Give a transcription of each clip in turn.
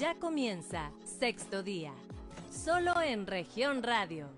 Ya comienza sexto día, solo en región radio.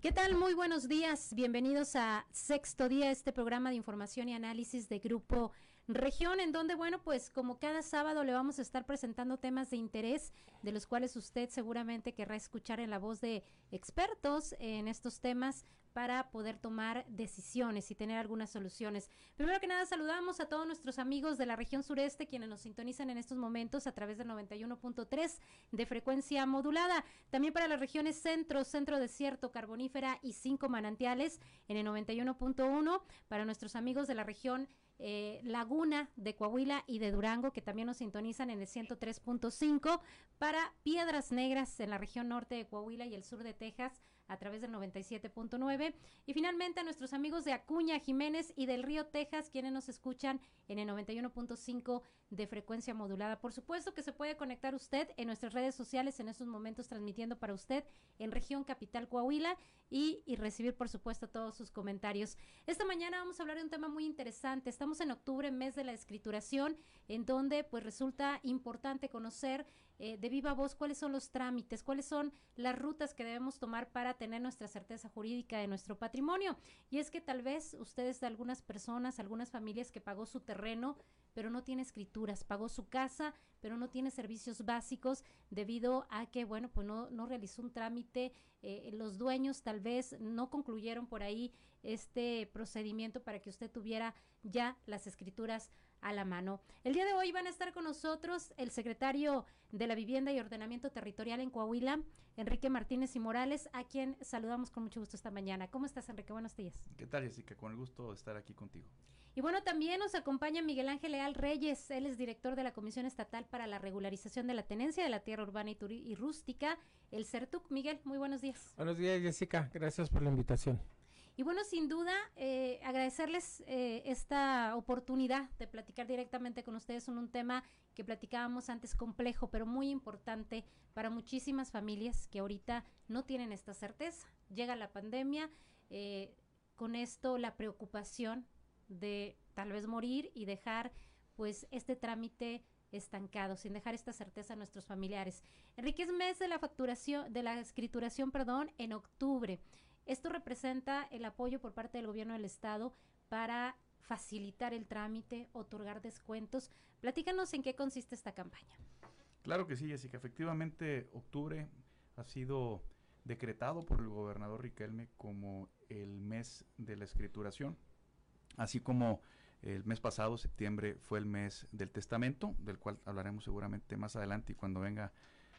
¿Qué tal? Muy buenos días. Bienvenidos a Sexto Día, este programa de información y análisis de Grupo Región, en donde, bueno, pues como cada sábado le vamos a estar presentando temas de interés, de los cuales usted seguramente querrá escuchar en la voz de expertos en estos temas para poder tomar decisiones y tener algunas soluciones. Primero que nada, saludamos a todos nuestros amigos de la región sureste, quienes nos sintonizan en estos momentos a través del 91.3 de frecuencia modulada. También para las regiones centro, centro desierto, carbonífera y cinco manantiales en el 91.1. Para nuestros amigos de la región eh, Laguna de Coahuila y de Durango, que también nos sintonizan en el 103.5, para Piedras Negras en la región norte de Coahuila y el sur de Texas a través del 97.9. Y finalmente a nuestros amigos de Acuña, Jiménez y del Río Texas, quienes nos escuchan en el 91.5 de frecuencia modulada. Por supuesto que se puede conectar usted en nuestras redes sociales en estos momentos transmitiendo para usted en región capital Coahuila y, y recibir por supuesto todos sus comentarios. Esta mañana vamos a hablar de un tema muy interesante. Estamos en octubre, mes de la escrituración, en donde pues resulta importante conocer eh, de viva voz cuáles son los trámites, cuáles son las rutas que debemos tomar para tener nuestra certeza jurídica de nuestro patrimonio. Y es que tal vez ustedes de algunas personas, algunas familias que pagó su terreno, pero no tiene escrituras, pagó su casa, pero no tiene servicios básicos debido a que, bueno, pues no, no realizó un trámite, eh, los dueños tal vez no concluyeron por ahí este procedimiento para que usted tuviera ya las escrituras a la mano. El día de hoy van a estar con nosotros el secretario de la Vivienda y Ordenamiento Territorial en Coahuila, Enrique Martínez y Morales, a quien saludamos con mucho gusto esta mañana. ¿Cómo estás, Enrique? Buenos días. ¿Qué tal, Jessica? Con el gusto de estar aquí contigo. Y bueno, también nos acompaña Miguel Ángel Leal Reyes, él es director de la Comisión Estatal para la Regularización de la Tenencia de la Tierra Urbana y, y Rústica, el CERTUC. Miguel, muy buenos días. Buenos días, Jessica. Gracias por la invitación. Y bueno, sin duda, eh, agradecerles eh, esta oportunidad de platicar directamente con ustedes en un tema que platicábamos antes complejo, pero muy importante para muchísimas familias que ahorita no tienen esta certeza. Llega la pandemia, eh, con esto la preocupación de tal vez morir y dejar pues este trámite estancado, sin dejar esta certeza a nuestros familiares. Enrique es mes de la facturación, de la escrituración, perdón, en octubre. Esto representa el apoyo por parte del gobierno del estado para facilitar el trámite, otorgar descuentos. Platícanos en qué consiste esta campaña. Claro que sí, Jessica. Efectivamente, octubre ha sido decretado por el gobernador Riquelme como el mes de la escrituración, así como el mes pasado, septiembre, fue el mes del testamento, del cual hablaremos seguramente más adelante y cuando venga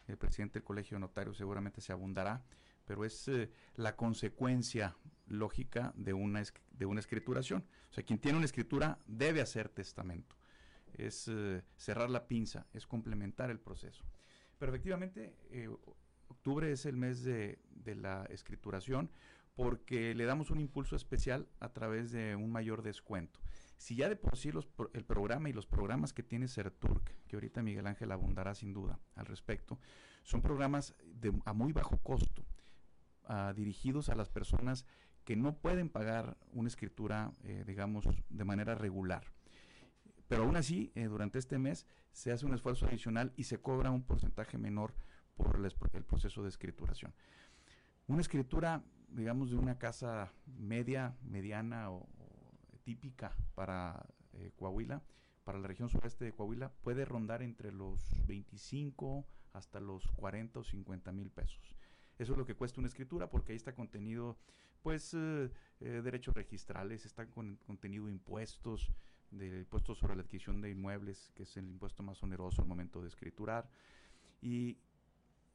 el presidente del Colegio de Notarios seguramente se abundará pero es eh, la consecuencia lógica de una, de una escrituración. O sea, quien tiene una escritura debe hacer testamento. Es eh, cerrar la pinza, es complementar el proceso. Pero efectivamente, eh, octubre es el mes de, de, la escrituración porque le damos un impulso especial a través de un mayor descuento. Si ya de por sí los, el programa y los programas que tiene CERTURC, que ahorita Miguel Ángel abundará sin duda al respecto, son programas de, a muy bajo costo dirigidos a las personas que no pueden pagar una escritura, eh, digamos, de manera regular. Pero aún así, eh, durante este mes se hace un esfuerzo adicional y se cobra un porcentaje menor por el, proceso de escrituración. Una escritura, digamos, de una casa media, mediana o, típica para eh, Coahuila, para la región sureste de Coahuila, puede rondar entre los 25 hasta los 40 o 50 mil pesos. Eso es lo que cuesta una escritura porque ahí está contenido, pues, eh, eh, derechos registrales, está con, contenido impuestos, del impuesto sobre la adquisición de inmuebles, que es el impuesto más oneroso al momento de escriturar, y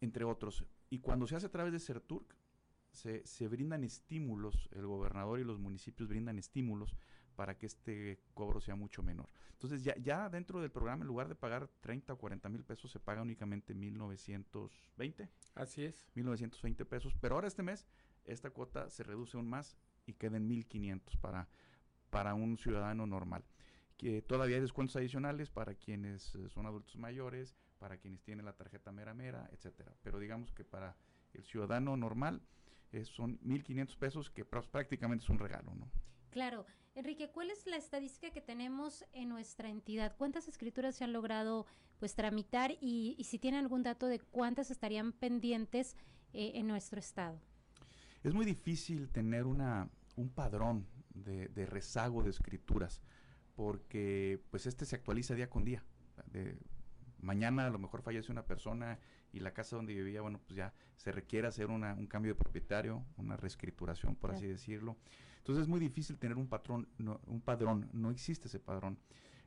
entre otros. Y cuando se hace a través de CERTURC, se, se, brindan estímulos, el gobernador y los municipios brindan estímulos para que este cobro sea mucho menor. Entonces ya, ya dentro del programa, en lugar de pagar 30 o 40 mil pesos, se paga únicamente 1920. Así es. 1920 pesos. Pero ahora este mes, esta cuota se reduce aún más y queda en 1500 para, para un ciudadano normal. Que todavía hay descuentos adicionales para quienes eh, son adultos mayores, para quienes tienen la tarjeta mera mera, etcétera. Pero digamos que para el ciudadano normal eh, son 1.500 pesos que prácticamente es un regalo, ¿no? Claro. Enrique, ¿cuál es la estadística que tenemos en nuestra entidad? ¿Cuántas escrituras se han logrado pues tramitar y, si tienen algún dato de cuántas estarían pendientes eh, en nuestro estado? Es muy difícil tener una, un padrón de, de, rezago de escrituras porque pues este se actualiza día con día. De, mañana a lo mejor fallece una persona y la casa donde vivía, bueno, pues ya se requiere hacer una, un cambio de propietario, una reescrituración, por así decirlo. Entonces es muy difícil tener un patrón, un padrón, no existe ese padrón.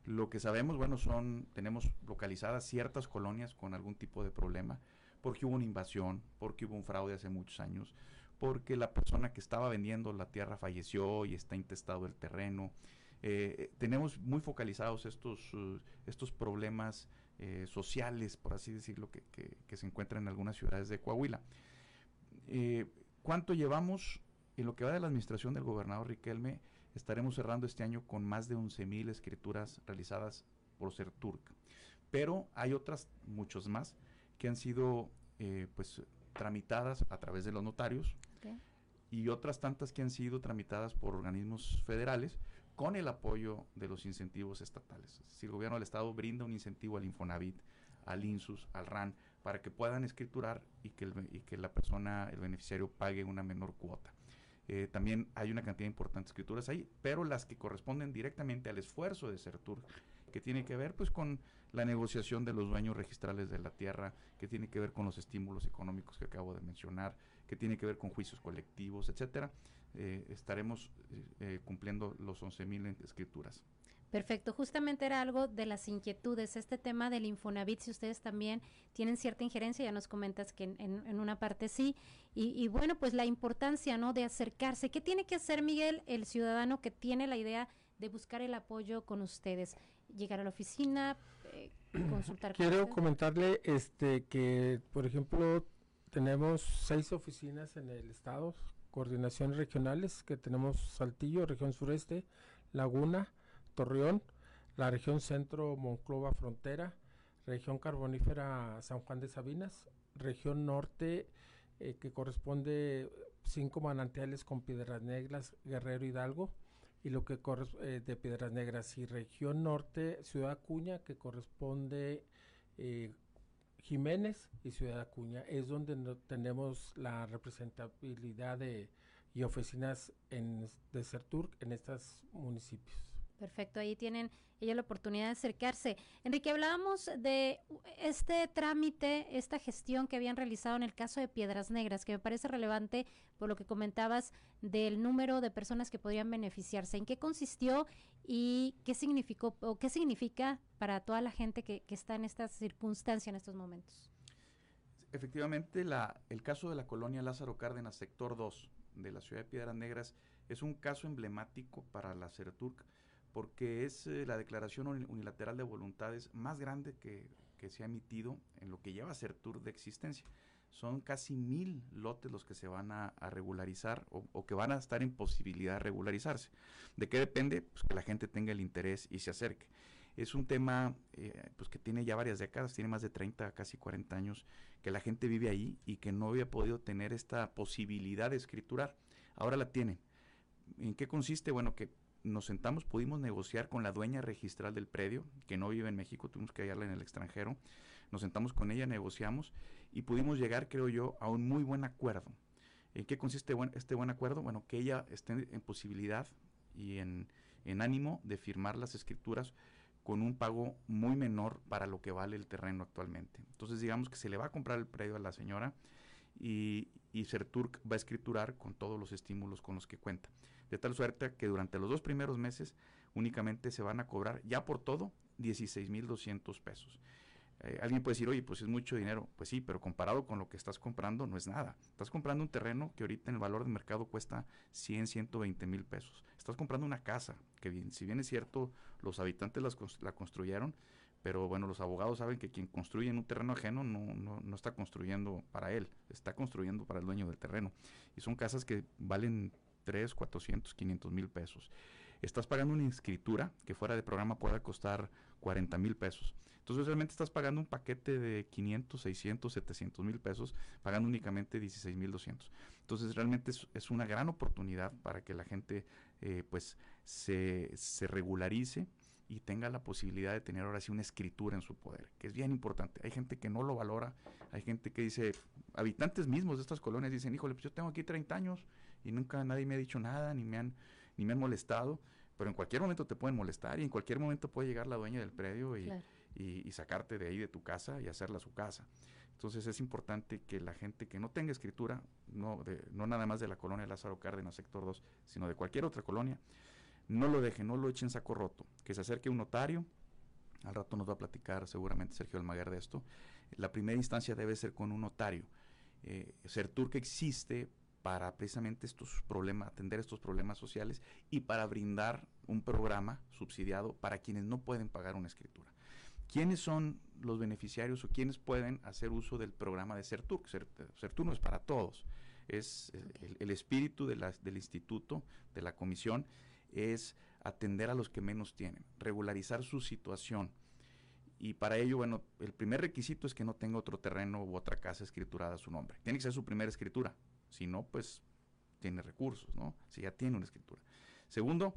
Lo que sabemos, bueno, son, tenemos localizadas ciertas colonias con algún tipo de problema, porque hubo una invasión, porque hubo un fraude hace muchos años, porque la persona que estaba vendiendo la tierra falleció y está intestado el terreno. Eh, tenemos muy focalizados estos, uh, estos problemas eh, sociales, por así decirlo, que, que, se encuentran en algunas ciudades de Coahuila. Eh, ¿Cuánto llevamos? En lo que va de la administración del gobernador Riquelme, estaremos cerrando este año con más de 11.000 escrituras realizadas por CERTURC. Pero hay otras, muchos más, que han sido eh, pues tramitadas a través de los notarios y otras tantas que han sido tramitadas por organismos federales con el apoyo de los incentivos estatales. Si el gobierno del estado brinda un incentivo al Infonavit, al INSUS, al RAN, para que puedan escriturar y que, la persona, el beneficiario, pague una menor cuota. Eh, también hay una cantidad importante de escrituras ahí, pero las que corresponden directamente al esfuerzo de CERTUR, que tiene que ver pues con la negociación de los dueños registrales de la tierra, que tiene que ver con los estímulos económicos que acabo de mencionar, que tiene que ver con juicios colectivos, etcétera, eh, estaremos eh, cumpliendo los 11.000 escrituras. Perfecto, justamente era algo de las inquietudes, este tema del Infonavit, si ustedes también tienen cierta injerencia, ya nos comentas que en, una parte sí, y, bueno, pues la importancia, ¿no?, de acercarse. ¿Qué tiene que hacer, Miguel, el ciudadano que tiene la idea de buscar el apoyo con ustedes? Llegar a la oficina, eh, consultar. Quiero comentarle este que, por ejemplo, tenemos seis oficinas en el estado, coordinaciones regionales, que tenemos Saltillo, región sureste, Laguna, Torreón, la región centro, Monclova, Frontera, región carbonífera San Juan de Sabinas, región norte eh, que corresponde cinco manantiales con Piedras Negras, Guerrero Hidalgo, y lo que corresponde eh, de Piedras Negras y región norte, Ciudad Acuña, que corresponde eh, Jiménez y Ciudad Acuña, es donde tenemos la representabilidad de, y oficinas en, de CERTUR en estos municipios. Perfecto, ahí tienen ella la oportunidad de acercarse. Enrique, hablábamos de este trámite, esta gestión que habían realizado en el caso de Piedras Negras, que me parece relevante por lo que comentabas del número de personas que podrían beneficiarse. ¿En qué consistió y qué significó o qué significa para toda la gente que, está en esta circunstancia en estos momentos? Efectivamente, el caso de la colonia Lázaro Cárdenas, sector 2 de la ciudad de Piedras Negras, es un caso emblemático para la CERTURC porque es eh, la declaración unilateral de voluntades más grande que, se ha emitido en lo que lleva a ser tour de existencia. Son casi mil lotes los que se van a, regularizar o, que van a estar en posibilidad de regularizarse. ¿De qué depende? Pues que la gente tenga el interés y se acerque. Es un tema eh, pues que tiene ya varias décadas, tiene más de 30, casi 40 años, que la gente vive ahí y que no había podido tener esta posibilidad de escriturar. Ahora la tienen. ¿En qué consiste? Bueno, que nos sentamos, pudimos negociar con la dueña registral del predio, que no vive en México, tuvimos que hallarla en el extranjero. Nos sentamos con ella, negociamos y pudimos llegar, creo yo, a un muy buen acuerdo. ¿En qué consiste este buen acuerdo? Bueno, que ella esté en posibilidad y en, ánimo de firmar las escrituras con un pago muy menor para lo que vale el terreno actualmente. Entonces digamos que se le va a comprar el predio a la señora y, y Serturk va a escriturar con todos los estímulos con los que cuenta de tal suerte que durante los dos primeros meses únicamente se van a cobrar ya por todo 16.200 pesos. Eh, alguien puede decir, oye, pues es mucho dinero. Pues sí, pero comparado con lo que estás comprando no es nada. Estás comprando un terreno que ahorita en el valor de mercado cuesta 100, 120 mil pesos. Estás comprando una casa, que bien, si bien es cierto, los habitantes la construyeron, pero bueno, los abogados saben que quien construye en un terreno ajeno no, no, no está construyendo para él, está construyendo para el dueño del terreno. Y son casas que valen 3, 400, 500 mil pesos. estás pagando una inscritura que fuera de programa pueda costar 40 mil pesos. Entonces realmente estás pagando un paquete de 500, 600, 700 mil pesos, pagando únicamente 16 mil 200. Entonces realmente es, una gran oportunidad para que la gente eh, pues se, se regularice y tenga la posibilidad de tener ahora sí una escritura en su poder, que es bien importante. Hay gente que no lo valora, hay gente que dice, habitantes mismos de estas colonias dicen, híjole, pues yo tengo aquí 30 años y nunca nadie me ha dicho nada, ni me han, ni me han molestado, pero en cualquier momento te pueden molestar y en cualquier momento puede llegar la dueña del predio y, y, sacarte de ahí de tu casa y hacerla su casa. Entonces es importante que la gente que no tenga escritura, no, de, no nada más de la colonia Lázaro Cárdenas, sector 2, sino de cualquier otra colonia, no lo deje, no lo eche en saco roto, que se acerque un notario, al rato nos va a platicar seguramente Sergio Almaguer de esto, la primera instancia debe ser con un notario. Eh, que existe para precisamente estos problemas, atender estos problemas sociales y para brindar un programa subsidiado para quienes no pueden pagar una escritura. ¿Quiénes son los beneficiarios o quiénes pueden hacer uso del programa de CERTUR? CERTUR no es para todos, es eh, el, espíritu de del instituto, de la comisión, es atender a los que menos tienen, regularizar su situación. Y para ello, bueno, el primer requisito es que no tenga otro terreno u otra casa escriturada a su nombre. Tiene que ser su primera escritura. Si no, pues tiene recursos, ¿no? Si ya tiene una escritura. Segundo,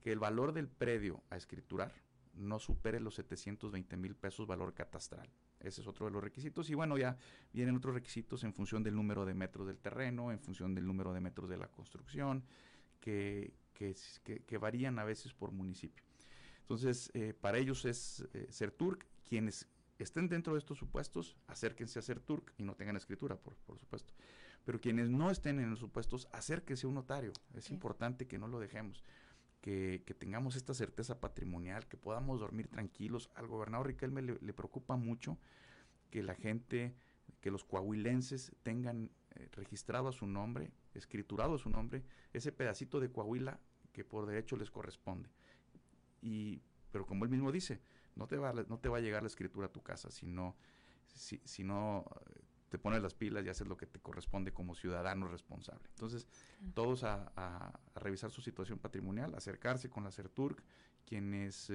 que el valor del predio a escriturar no supere los 720 mil pesos valor catastral. Ese es otro de los requisitos. Y bueno, ya vienen otros requisitos en función del número de metros del terreno, en función del número de metros de la construcción, que, que, varían a veces por municipio. Entonces, eh, para ellos es eh, ser turc. Quienes estén dentro de estos supuestos, acérquense a ser turc y no tengan escritura, por, por supuesto. Pero quienes no estén en los supuestos, acérquense a un notario. Es importante que no lo dejemos. Que, que, tengamos esta certeza patrimonial, que podamos dormir tranquilos. Al gobernador Riquelme le, le preocupa mucho que la gente, que los coahuilenses tengan eh, registrado a su nombre, escriturado a su nombre, ese pedacito de Coahuila que por derecho les corresponde. Y, pero como él mismo dice, no te va, no te va a llegar la escritura a tu casa, sino, si, si no eh, te pones las pilas y haces lo que te corresponde como ciudadano responsable. Entonces, todos a, revisar su situación patrimonial, acercarse con la CERTURC, quienes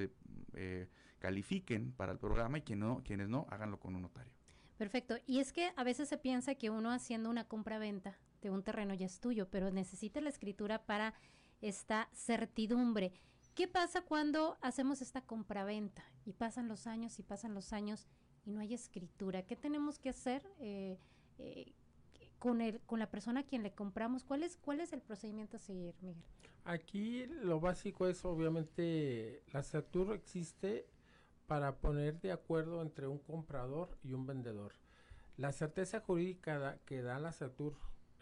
eh, califiquen para el programa y quienes no, quienes no, háganlo con un notario. Perfecto. Y es que a veces se piensa que uno haciendo una compra-venta de un terreno ya es tuyo, pero necesita la escritura para esta certidumbre. ¿Qué pasa cuando hacemos esta compra-venta y pasan los años y pasan los años y no hay escritura? ¿Qué tenemos que hacer eh, eh, con, el, con la persona a quien le compramos? ¿Cuál es, ¿Cuál es el procedimiento a seguir, Miguel? Aquí lo básico es obviamente la certidumbre existe para poner de acuerdo entre un comprador y un vendedor. La certeza jurídica que da la CERTUR,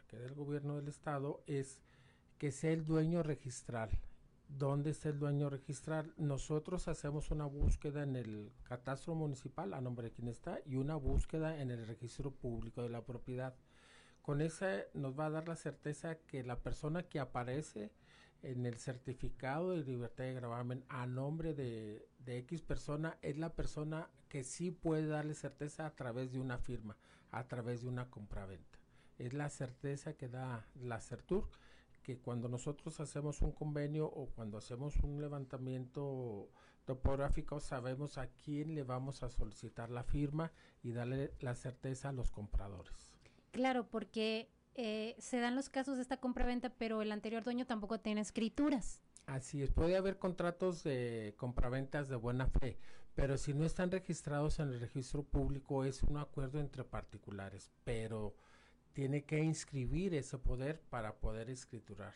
que da el gobierno del estado, es que sea el dueño registral. ¿Dónde está el dueño registral? Nosotros hacemos una búsqueda en el catastro municipal a nombre de quien está y una búsqueda en el registro público de la propiedad. Con esa nos va a dar la certeza que la persona que aparece en el certificado de libertad de gravamen a nombre de, X persona es la persona que sí puede darle certeza a través de una firma, a través de una compraventa. Es la certeza que da la CERTUR, que cuando nosotros hacemos un convenio o cuando hacemos un levantamiento topográfico sabemos a quién le vamos a solicitar la firma y darle la certeza a los compradores. Claro, porque eh, se dan los casos de esta compraventa, pero el anterior dueño tampoco tiene escrituras. Así es, puede haber contratos de compraventas de buena fe, pero si no están registrados en el registro público es un acuerdo entre particulares, pero tiene que inscribir ese poder para poder escriturar,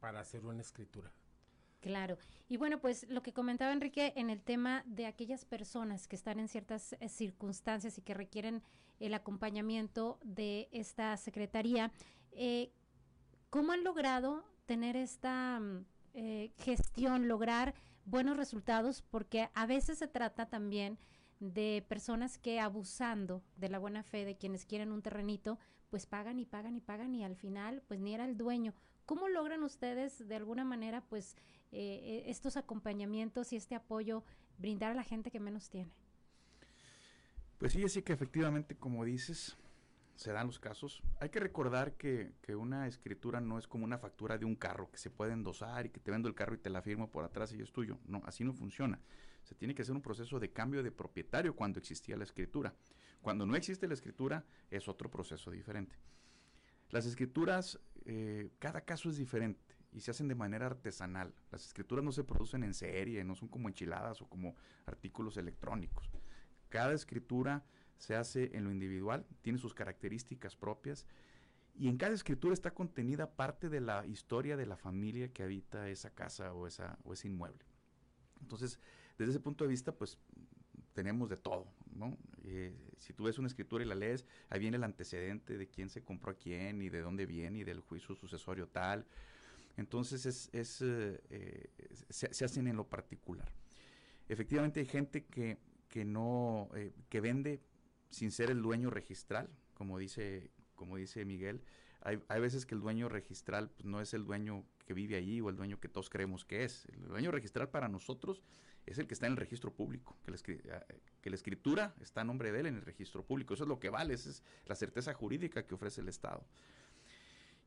para hacer una escritura. Claro. Y bueno, pues lo que comentaba Enrique en el tema de aquellas personas que están en ciertas eh, circunstancias y que requieren el acompañamiento de esta secretaría, eh, ¿cómo han logrado tener esta mm, eh, gestión, lograr buenos resultados? Porque a veces se trata también de personas que abusando de la buena fe de quienes quieren un terrenito, pues pagan y pagan y pagan y al final pues ni era el dueño. ¿Cómo logran ustedes de alguna manera pues eh, estos acompañamientos y este apoyo brindar a la gente que menos tiene? Pues sí, sí que efectivamente, como dices, se dan los casos. Hay que recordar que, que, una escritura no es como una factura de un carro que se puede endosar y que te vendo el carro y te la firmo por atrás y es tuyo. No, así no funciona. Se tiene que hacer un proceso de cambio de propietario cuando existía la escritura. Cuando no existe la escritura es otro proceso diferente. Las escrituras, eh, cada caso es diferente y se hacen de manera artesanal. Las escrituras no se producen en serie, no son como enchiladas o como artículos electrónicos. Cada escritura se hace en lo individual, tiene sus características propias y en cada escritura está contenida parte de la historia de la familia que habita esa casa o, esa, o ese inmueble. Entonces, desde ese punto de vista, pues tenemos de todo, ¿no? Eh, si tú ves una escritura y la lees, ahí viene el antecedente de quién se compró a quién y de dónde viene y del juicio sucesorio tal. Entonces, es, eh, eh, se, se, hacen en lo particular. Efectivamente, hay gente que, que no, que vende sin ser el dueño registral, como dice, como dice Miguel. Hay, hay veces que el dueño registral pues, no es el dueño que vive allí o el dueño que todos creemos que es. El dueño registral para nosotros es el que está en el registro público, que la, que la, escritura está a nombre de él en el registro público. Eso es lo que vale, esa es la certeza jurídica que ofrece el Estado.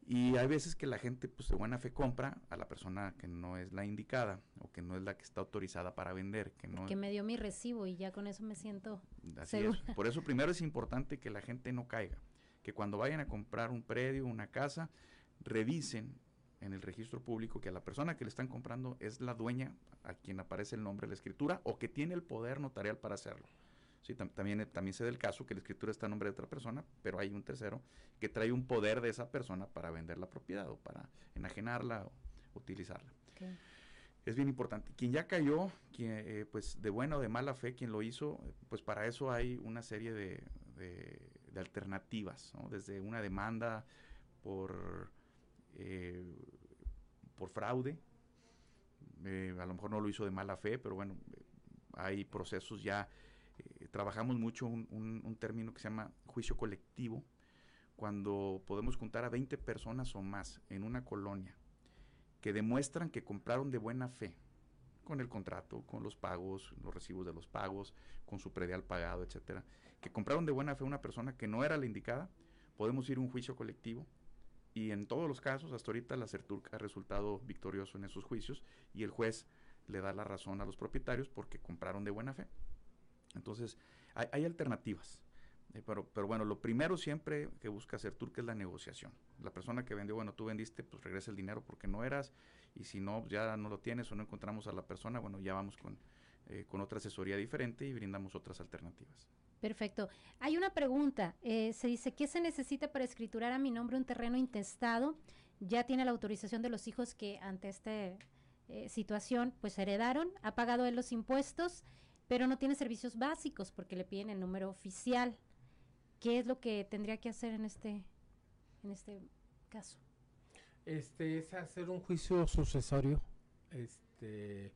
Y hay veces que la gente, pues de buena fe, compra a la persona que no es la indicada o que no es la que está autorizada para vender. Que, no que me dio mi recibo y ya con eso me siento Así Es. Por eso primero es importante que la gente no caiga. Que cuando vayan a comprar un predio, una casa, revisen en el registro público que a la persona que le están comprando es la dueña a quien aparece el nombre de la escritura o que tiene el poder notarial para hacerlo. Sí, también, también se da el caso que la escritura está a nombre de otra persona, pero hay un tercero que trae un poder de esa persona para vender la propiedad o para enajenarla o utilizarla. Okay. Es bien importante. Quien ya cayó, quien, eh, pues de buena o de mala fe, quien lo hizo, pues para eso hay una serie de, de, de alternativas, ¿no? desde una demanda por, eh, por fraude, eh, a lo mejor no lo hizo de mala fe, pero bueno, hay procesos ya eh, trabajamos mucho un, un, término que se llama juicio colectivo, cuando podemos juntar a 20 personas o más en una colonia que demuestran que compraron de buena fe con el contrato, con los pagos, los recibos de los pagos, con su predial pagado, etcétera, que compraron de buena fe una persona que no era la indicada, podemos ir a un juicio colectivo y en todos los casos, hasta ahorita la CERTURC ha resultado victorioso en esos juicios y el juez le da la razón a los propietarios porque compraron de buena fe. Entonces, hay, hay alternativas. Eh, pero, pero bueno, lo primero siempre que busca hacer Turk es la negociación. La persona que vendió, bueno, tú vendiste, pues regresa el dinero porque no eras, y si no, ya no lo tienes o no encontramos a la persona, bueno, ya vamos con, eh, con otra asesoría diferente y brindamos otras alternativas. Perfecto. Hay una pregunta. Eh, se dice, ¿qué se necesita para escriturar a mi nombre un terreno intestado? Ya tiene la autorización de los hijos que ante esta eh, situación pues heredaron, ha pagado él los impuestos, pero no tiene servicios básicos porque le piden el número oficial. ¿Qué es lo que tendría que hacer en este, en este caso? Este es hacer un juicio sucesorio, este,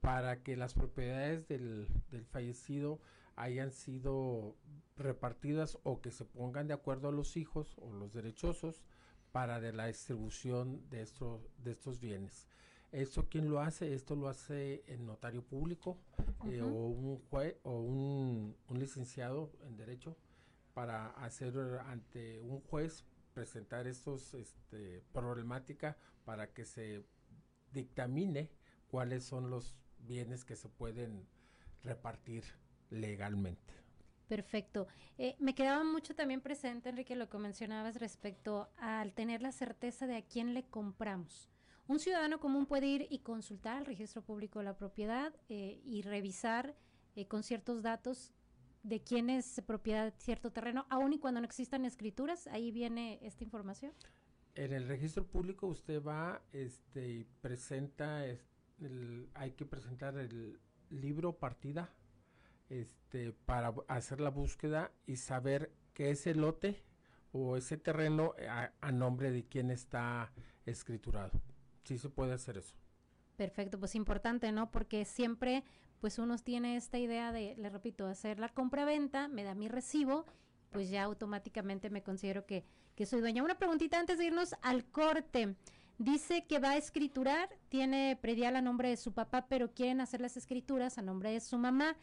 para que las propiedades del, del fallecido hayan sido repartidas o que se pongan de acuerdo a los hijos o los derechosos para de la distribución de estos, de estos bienes. ¿Esto quién lo hace? Esto lo hace el notario público uh -huh. eh, o un juez o un, un, licenciado en derecho para hacer ante un juez presentar estos este, problemática para que se dictamine cuáles son los bienes que se pueden repartir legalmente. Perfecto. Eh, me quedaba mucho también presente, Enrique, lo que mencionabas respecto al tener la certeza de a quién le compramos. Un ciudadano común puede ir y consultar al registro público de la propiedad eh, y revisar eh, con ciertos datos de quién es propiedad de cierto terreno, aun y cuando no existan escrituras, ahí viene esta información. En el registro público usted va este, y presenta, el, hay que presentar el libro partida este, para hacer la búsqueda y saber que ese lote o ese terreno a, a nombre de quién está escriturado. Sí se puede hacer eso. Perfecto, pues importante, ¿no? Porque siempre, pues uno tiene esta idea de, le repito, hacer la compra-venta, me da mi recibo, pues ya automáticamente me considero que, que soy dueña. Una preguntita antes de irnos al corte. Dice que va a escriturar, tiene predial a nombre de su papá, pero quieren hacer las escrituras a nombre de su mamá.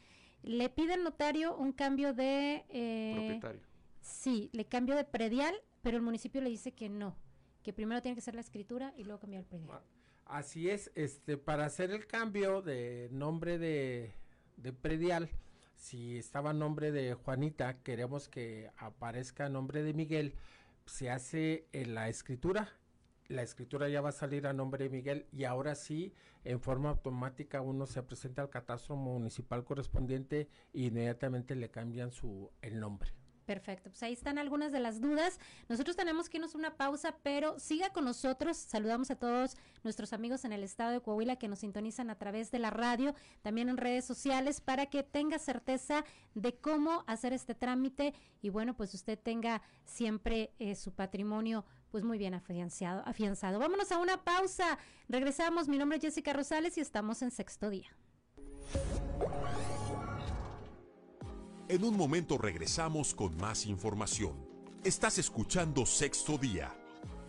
Le pide al notario un cambio de... Eh, propietario. Sí, le cambio de predial, pero el municipio le dice que no, que primero tiene que ser la escritura y luego cambiar el predial. Así es, este, para hacer el cambio de nombre de, de predial, si estaba nombre de Juanita, queremos que aparezca nombre de Miguel, se hace en la escritura, la escritura ya va a salir a nombre de Miguel y ahora sí, en forma automática uno se presenta al catastro municipal correspondiente e inmediatamente le cambian su el nombre. Perfecto, pues ahí están algunas de las dudas. Nosotros tenemos que irnos una pausa, pero siga con nosotros. Saludamos a todos nuestros amigos en el estado de Coahuila que nos sintonizan a través de la radio, también en redes sociales, para que tenga certeza de cómo hacer este trámite y bueno, pues usted tenga siempre eh, su patrimonio pues muy bien afianzado, afianzado. Vámonos a una pausa. Regresamos. Mi nombre es Jessica Rosales y estamos en sexto día. En un momento regresamos con más información. Estás escuchando Sexto Día,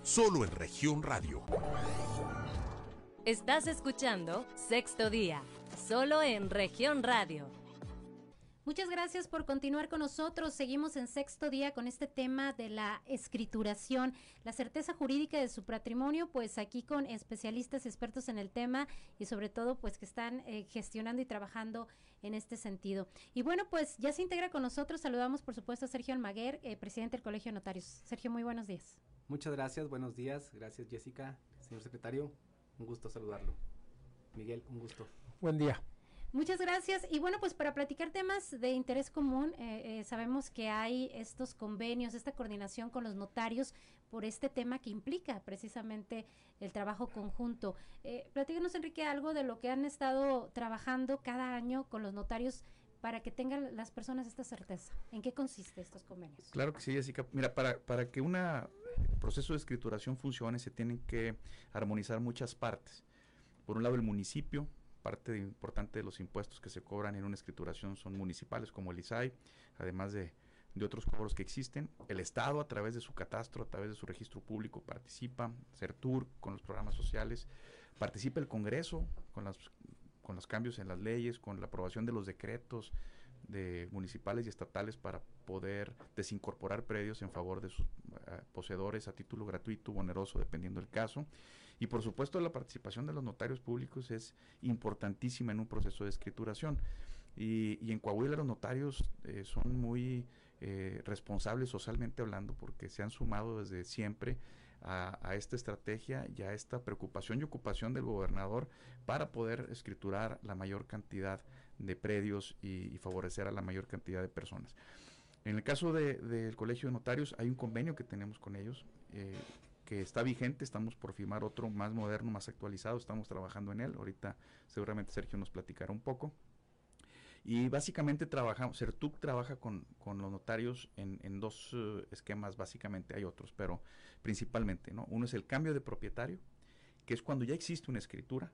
solo en región radio. Estás escuchando Sexto Día, solo en región radio. Muchas gracias por continuar con nosotros. Seguimos en sexto día con este tema de la escrituración, la certeza jurídica de su patrimonio, pues aquí con especialistas expertos en el tema y sobre todo pues que están eh, gestionando y trabajando en este sentido. Y bueno, pues ya se integra con nosotros. Saludamos por supuesto a Sergio Almaguer, eh, presidente del Colegio de Notarios. Sergio, muy buenos días. Muchas gracias, buenos días. Gracias Jessica, señor secretario. Un gusto saludarlo. Miguel, un gusto. Buen día. Muchas gracias. Y bueno, pues para platicar temas de interés común, eh, eh, sabemos que hay estos convenios, esta coordinación con los notarios por este tema que implica precisamente el trabajo conjunto. Eh, platícanos, Enrique, algo de lo que han estado trabajando cada año con los notarios para que tengan las personas esta certeza. ¿En qué consiste estos convenios? Claro que sí, Jessica. Mira, para, para que un proceso de escrituración funcione, se tienen que armonizar muchas partes. Por un lado, el municipio, parte importante de los impuestos que se cobran en una escrituración son municipales como el ISAI, además de, de, otros cobros que existen. El Estado a través de su catastro, a través de su registro público participa, CERTUR con los programas sociales, participa el Congreso con, las, con los cambios en las leyes, con la aprobación de los decretos de municipales y estatales para poder desincorporar predios en favor de sus uh, poseedores a título gratuito o oneroso, dependiendo del caso. Y por supuesto la participación de los notarios públicos es importantísima en un proceso de escrituración. Y, y en Coahuila los notarios eh, son muy eh, responsables socialmente hablando porque se han sumado desde siempre a, a, esta estrategia y a esta preocupación y ocupación del gobernador para poder escriturar la mayor cantidad de predios y, favorecer a la mayor cantidad de personas. En el caso del de, Colegio de Notarios hay un convenio que tenemos con ellos. Eh, que está vigente, estamos por firmar otro más moderno, más actualizado, estamos trabajando en él, ahorita seguramente Sergio nos platicará un poco. Y básicamente trabajamos, CERTUC trabaja con, con los notarios en, en dos uh, esquemas, básicamente hay otros, pero principalmente, ¿no? Uno es el cambio de propietario, que es cuando ya existe una escritura,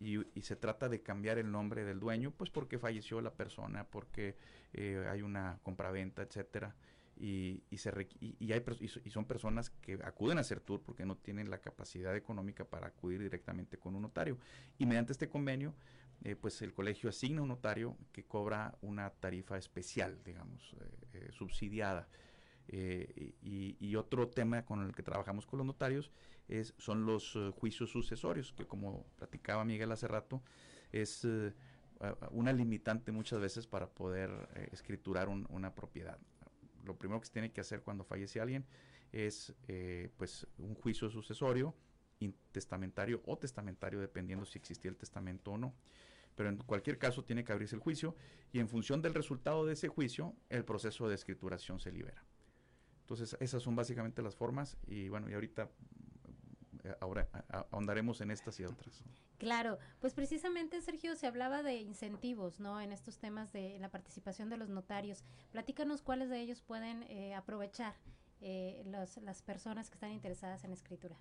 y, se trata de cambiar el nombre del dueño, pues porque falleció la persona, porque eh, hay una compraventa, etcétera y, y, se y, hay, y, son personas que acuden a hacer tour porque no tienen la capacidad económica para acudir directamente con un notario. Y mediante este convenio, eh, pues el colegio asigna un notario que cobra una tarifa especial, digamos, eh, eh, subsidiada. y, otro tema con el que trabajamos con los notarios son los juicios sucesorios, que como platicaba Miguel hace rato, es una limitante muchas veces para poder escriturar un, una propiedad lo primero que se tiene que hacer cuando fallece alguien es eh, pues un juicio sucesorio, intestamentario o testamentario, dependiendo si existía el testamento o no. Pero en cualquier caso tiene que abrirse el juicio y en función del resultado de ese juicio, el proceso de escrituración se libera. Entonces, esas son básicamente las formas y bueno, y ahorita eh, ahora ahondaremos en estas y otras. Claro, pues precisamente Sergio se hablaba de incentivos, ¿no? En estos temas de la participación de los notarios. Platícanos cuáles de ellos pueden eh, aprovechar eh, los, las personas que están interesadas en escriturar.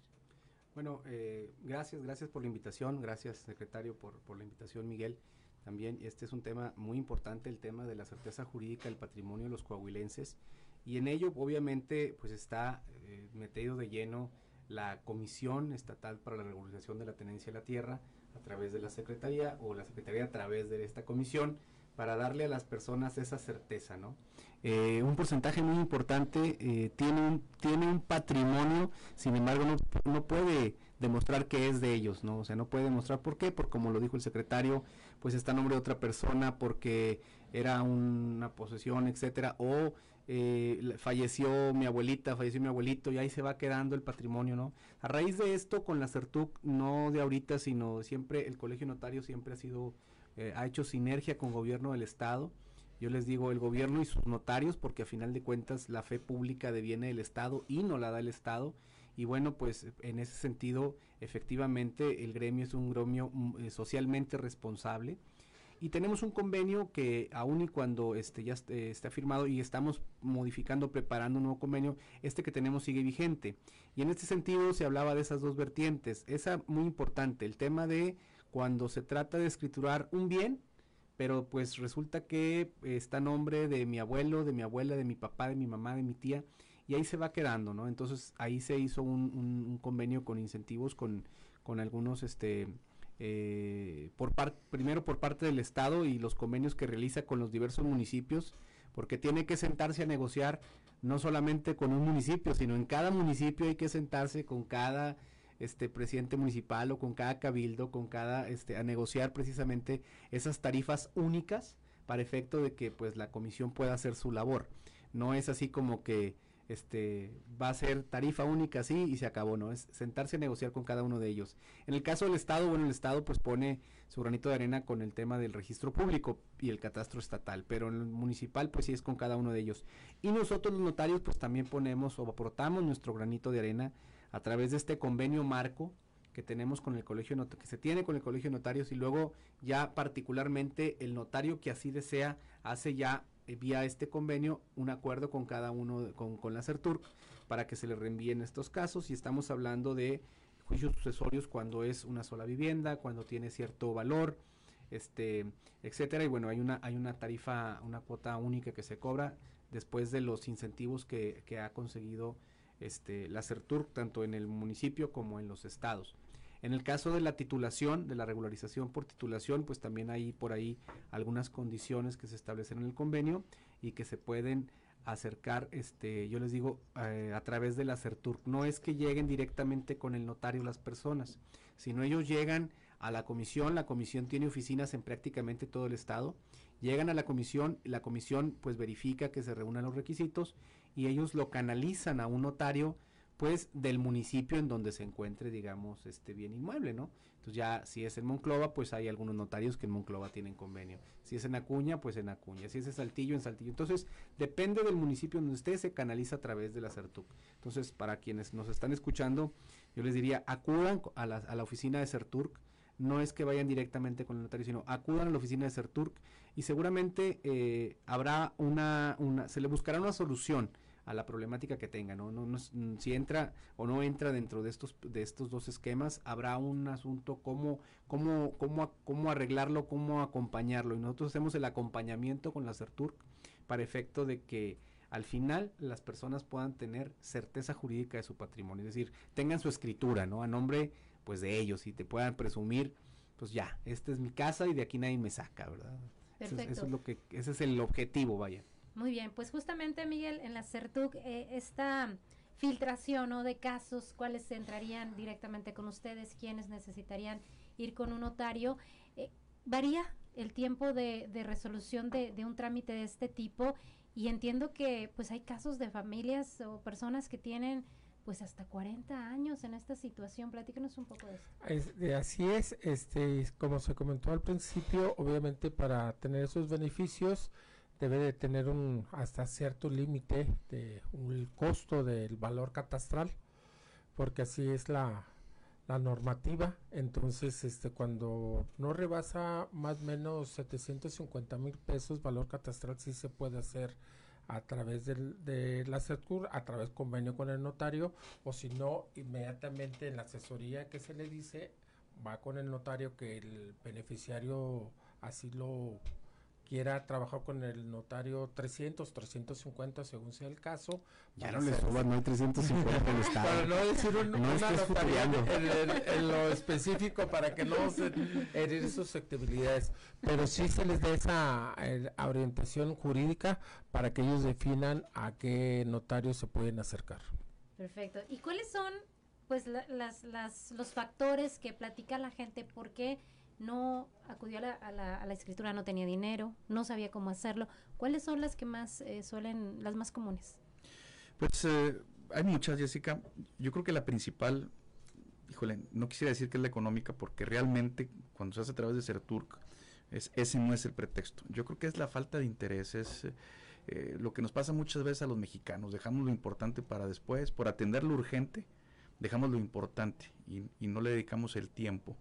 Bueno, eh, gracias, gracias por la invitación, gracias secretario por, por la invitación Miguel. También este es un tema muy importante, el tema de la certeza jurídica del patrimonio de los coahuilenses y en ello obviamente pues está eh, metido de lleno la Comisión Estatal para la Regularización de la Tenencia de la Tierra a través de la Secretaría o la Secretaría a través de esta comisión para darle a las personas esa certeza, ¿no? Eh, un porcentaje muy importante eh, tiene, un, tiene un patrimonio, sin embargo no, no, puede demostrar que es de ellos, ¿no? O sea, no puede demostrar por qué, porque como lo dijo el secretario, pues está a nombre de otra persona porque era una posesión, etcétera, o eh, falleció mi abuelita, falleció mi abuelito y ahí se va quedando el patrimonio, ¿no? A raíz de esto, con la CERTUC, no de ahorita, sino siempre, el Colegio Notario siempre ha sido, eh, ha hecho sinergia con gobierno del Estado. Yo les digo el gobierno y sus notarios, porque a final de cuentas la fe pública deviene del Estado y no la da el Estado. Y bueno, pues en ese sentido, efectivamente, el gremio es un gremio mm, eh, socialmente responsable y tenemos un convenio que aún y cuando este ya esté, firmado y estamos modificando, preparando un nuevo convenio, este que tenemos sigue vigente. Y en este sentido se hablaba de esas dos vertientes. Esa muy importante, el tema de cuando se trata de escriturar un bien, pero pues resulta que está nombre de mi abuelo, de mi abuela, de mi papá, de mi mamá, de mi tía, y ahí se va quedando, ¿no? Entonces ahí se hizo un, un convenio con incentivos con, con algunos este eh, por primero por parte del Estado y los convenios que realiza con los diversos municipios, porque tiene que sentarse a negociar no solamente con un municipio, sino en cada municipio hay que sentarse con cada este presidente municipal o con cada cabildo, con cada este a negociar precisamente esas tarifas únicas para efecto de que pues la comisión pueda hacer su labor. No es así como que este va a ser tarifa única sí y se acabó, ¿no? Es sentarse a negociar con cada uno de ellos. En el caso del Estado, bueno, el Estado pues pone su granito de arena con el tema del registro público y el catastro estatal, pero en el municipal pues sí es con cada uno de ellos. Y nosotros los notarios pues también ponemos o aportamos nuestro granito de arena a través de este convenio marco que tenemos con el colegio que se tiene con el colegio de notarios y luego ya particularmente el notario que así desea hace ya eh, vía este convenio un acuerdo con cada uno, con, con la CERTUR, para que se le reenvíen estos casos y estamos hablando de juicios sucesorios cuando es una sola vivienda, cuando tiene cierto valor, este, etcétera, y bueno, hay una, hay una tarifa, una cuota única que se cobra después de los incentivos que, que ha conseguido este, la CERTUR, tanto en el municipio como en los estados. En el caso de la titulación, de la regularización por titulación, pues también hay por ahí algunas condiciones que se establecen en el convenio y que se pueden acercar, este, yo les digo, eh, a través de la CERTUR. No es que lleguen directamente con el notario las personas, sino ellos llegan a la comisión, la comisión tiene oficinas en prácticamente todo el estado, llegan a la comisión, la comisión pues verifica que se reúnan los requisitos y ellos lo canalizan a un notario pues del municipio en donde se encuentre, digamos, este bien inmueble, ¿no? Entonces ya si es en Monclova, pues hay algunos notarios que en Monclova tienen convenio. Si es en Acuña, pues en Acuña. Si es en Saltillo, en Saltillo. Entonces, depende del municipio donde esté, se canaliza a través de la CERTUC. Entonces, para quienes nos están escuchando, yo les diría, acudan a la, a la oficina de CERTURC, no es que vayan directamente con el notario, sino acudan a la oficina de CERTURC y seguramente eh, habrá una, una, se le buscará una solución a la problemática que tenga, ¿no? No, no, mm, si entra o no entra dentro de estos, de estos dos esquemas, habrá un asunto cómo, cómo, cómo, cómo arreglarlo, cómo acompañarlo. Y nosotros hacemos el acompañamiento con la CERTUR para efecto de que al final las personas puedan tener certeza jurídica de su patrimonio, es decir, tengan su escritura, ¿no? A nombre, pues, de ellos y te puedan presumir, pues ya, esta es mi casa y de aquí nadie me saca, ¿verdad? Perfecto. eso es lo que, ese es el objetivo, vaya. Muy bien, pues justamente Miguel, en la CERTUC, eh, esta filtración ¿no? de casos, cuáles entrarían directamente con ustedes, quiénes necesitarían ir con un notario, eh, varía el tiempo de, resolución de, un trámite de este tipo y entiendo que pues hay casos de familias o personas que tienen pues hasta 40 años en esta situación. Platícanos un poco de eso. así es, este, como se comentó al principio, obviamente para tener esos beneficios debe de tener un hasta cierto límite de un costo del valor catastral porque así es la, la normativa. Entonces este cuando no rebasa más o menos 750 mil pesos valor catastral sí se puede hacer a través del, de la CERCUR, a través convenio con el notario, o si no, inmediatamente en la asesoría que se le dice, va con el notario que el beneficiario así lo quiera trabajar con el notario 300, 350 según sea el caso. Ya no le suban, no hay 350 en el estado. Para no decir un- No una notaría en, futureando. en- en lo específico para que no se herir susceptibilidades, pero sí se les dé esa eh, orientación jurídica para que ellos definan a qué notario se pueden acercar. Perfecto. ¿Y cuáles son, pues, la- las, las, los factores que platica la gente? ¿Por qué no acudió a la, a la, a la escritura? No tenía dinero, no sabía cómo hacerlo. ¿Cuáles son las que más eh, suelen, las más comunes? Pues eh, hay muchas, Jessica. Yo creo que la principal, híjole, no quisiera decir que es la económica, porque realmente cuando se hace a través de Serturk, es, ese no es el pretexto. Yo creo que es la falta de interés, es eh, lo que nos pasa muchas veces a los mexicanos. Dejamos lo importante para después, por atender lo urgente, dejamos lo importante y no le dedicamos el tiempo.